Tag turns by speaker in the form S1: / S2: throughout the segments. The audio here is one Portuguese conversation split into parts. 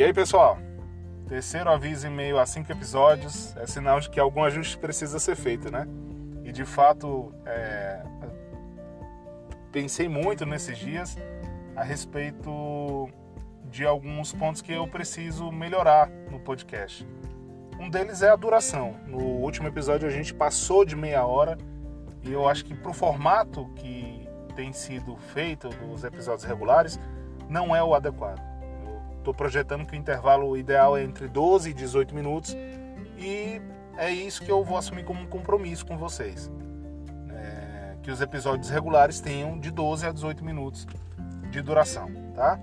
S1: E aí, pessoal? Terceiro aviso em meio a cinco episódios é sinal de que algum ajuste precisa ser feito, né? E de fato, é... pensei muito nesses dias a respeito de alguns pontos que eu preciso melhorar no podcast. Um deles é a duração. No último episódio a gente passou de meia hora e eu acho que para o formato que tem sido feito dos episódios regulares não é o adequado. Estou projetando que o intervalo ideal é entre 12 e 18 minutos e é isso que eu vou assumir como um compromisso com vocês. É, que os episódios regulares tenham de 12 a 18 minutos de duração, tá?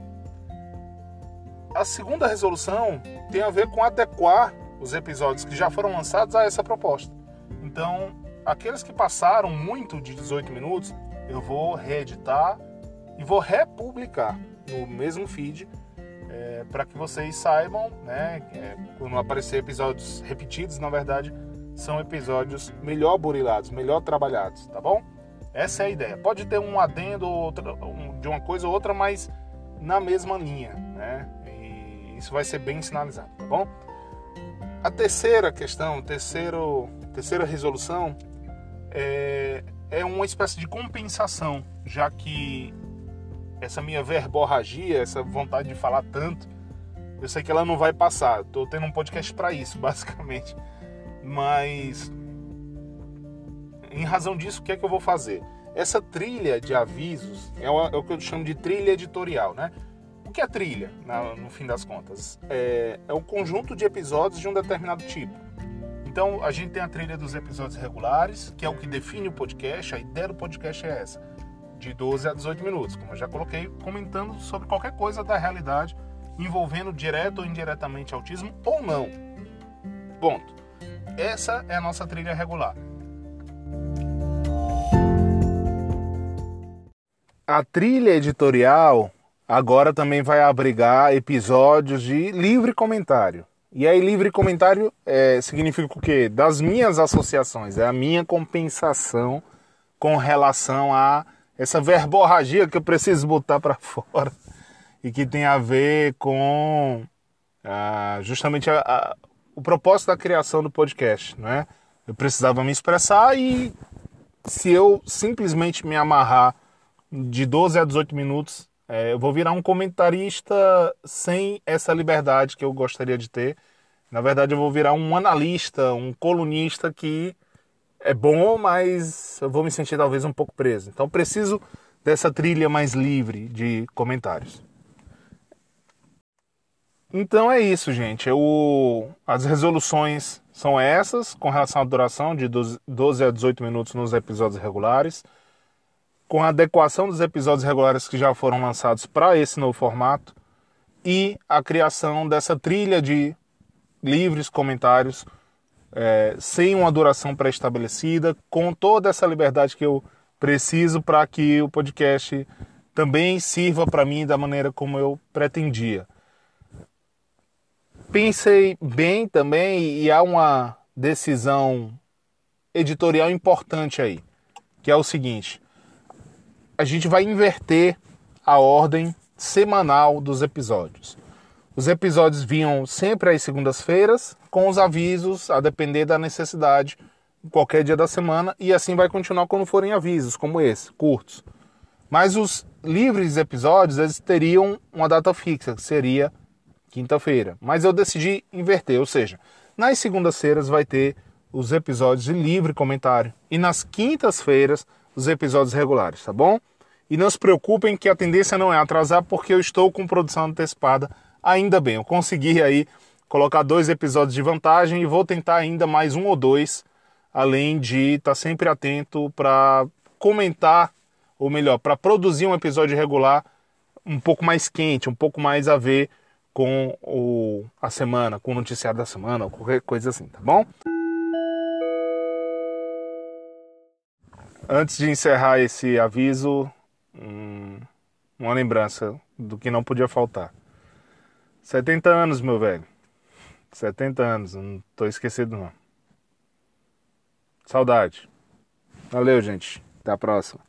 S1: A segunda resolução tem a ver com adequar os episódios que já foram lançados a essa proposta. Então, aqueles que passaram muito de 18 minutos, eu vou reeditar e vou republicar no mesmo feed é, para que vocês saibam, né, é, quando aparecer episódios repetidos, na verdade, são episódios melhor burilados, melhor trabalhados, tá bom? Essa é a ideia. Pode ter um adendo outra, um, de uma coisa ou outra, mas na mesma linha, né? Isso vai ser bem sinalizado, tá bom? A terceira questão, terceiro, terceira resolução é, é uma espécie de compensação, já que essa minha verborragia, essa vontade de falar tanto, eu sei que ela não vai passar. Tô tendo um podcast para isso, basicamente. Mas em razão disso, o que é que eu vou fazer? Essa trilha de avisos é, é o que eu chamo de trilha editorial, né? O que é trilha, no fim das contas? É, é um conjunto de episódios de um determinado tipo. Então, a gente tem a trilha dos episódios regulares, que é o que define o podcast. A ideia do podcast é essa, de 12 a 18 minutos, como eu já coloquei, comentando sobre qualquer coisa da realidade envolvendo direto ou indiretamente autismo ou não. Ponto. Essa é a nossa trilha regular. A trilha editorial agora também vai abrigar episódios de livre comentário. E aí, livre comentário é, significa o quê? Das minhas associações, é a minha compensação com relação a essa verborragia que eu preciso botar para fora e que tem a ver com ah, justamente a, a, o propósito da criação do podcast, né? Eu precisava me expressar e se eu simplesmente me amarrar de 12 a 18 minutos é, eu vou virar um comentarista sem essa liberdade que eu gostaria de ter. Na verdade, eu vou virar um analista, um colunista que é bom, mas eu vou me sentir talvez um pouco preso. Então, preciso dessa trilha mais livre de comentários. Então é isso, gente. Eu, as resoluções são essas com relação à duração de 12 a 18 minutos nos episódios regulares com a adequação dos episódios regulares que já foram lançados para esse novo formato e a criação dessa trilha de livres comentários é, sem uma duração pré-estabelecida, com toda essa liberdade que eu preciso para que o podcast também sirva para mim da maneira como eu pretendia. Pensei bem também e há uma decisão editorial importante aí, que é o seguinte: a gente vai inverter a ordem semanal dos episódios. Os episódios vinham sempre às segundas-feiras, com os avisos, a depender da necessidade, qualquer dia da semana, e assim vai continuar quando forem avisos, como esse, curtos. Mas os livres episódios, eles teriam uma data fixa, que seria quinta-feira. Mas eu decidi inverter, ou seja, nas segundas-feiras vai ter os episódios de livre comentário, e nas quintas-feiras os episódios regulares, tá bom? E não se preocupem que a tendência não é atrasar porque eu estou com produção antecipada. Ainda bem, eu consegui aí colocar dois episódios de vantagem e vou tentar ainda mais um ou dois, além de estar sempre atento para comentar, ou melhor, para produzir um episódio regular um pouco mais quente, um pouco mais a ver com o, a semana, com o noticiário da semana, ou qualquer coisa assim, tá bom? Antes de encerrar esse aviso, um, uma lembrança do que não podia faltar. 70 anos, meu velho. 70 anos, não tô esquecido não. Saudade. Valeu, gente. Até a próxima.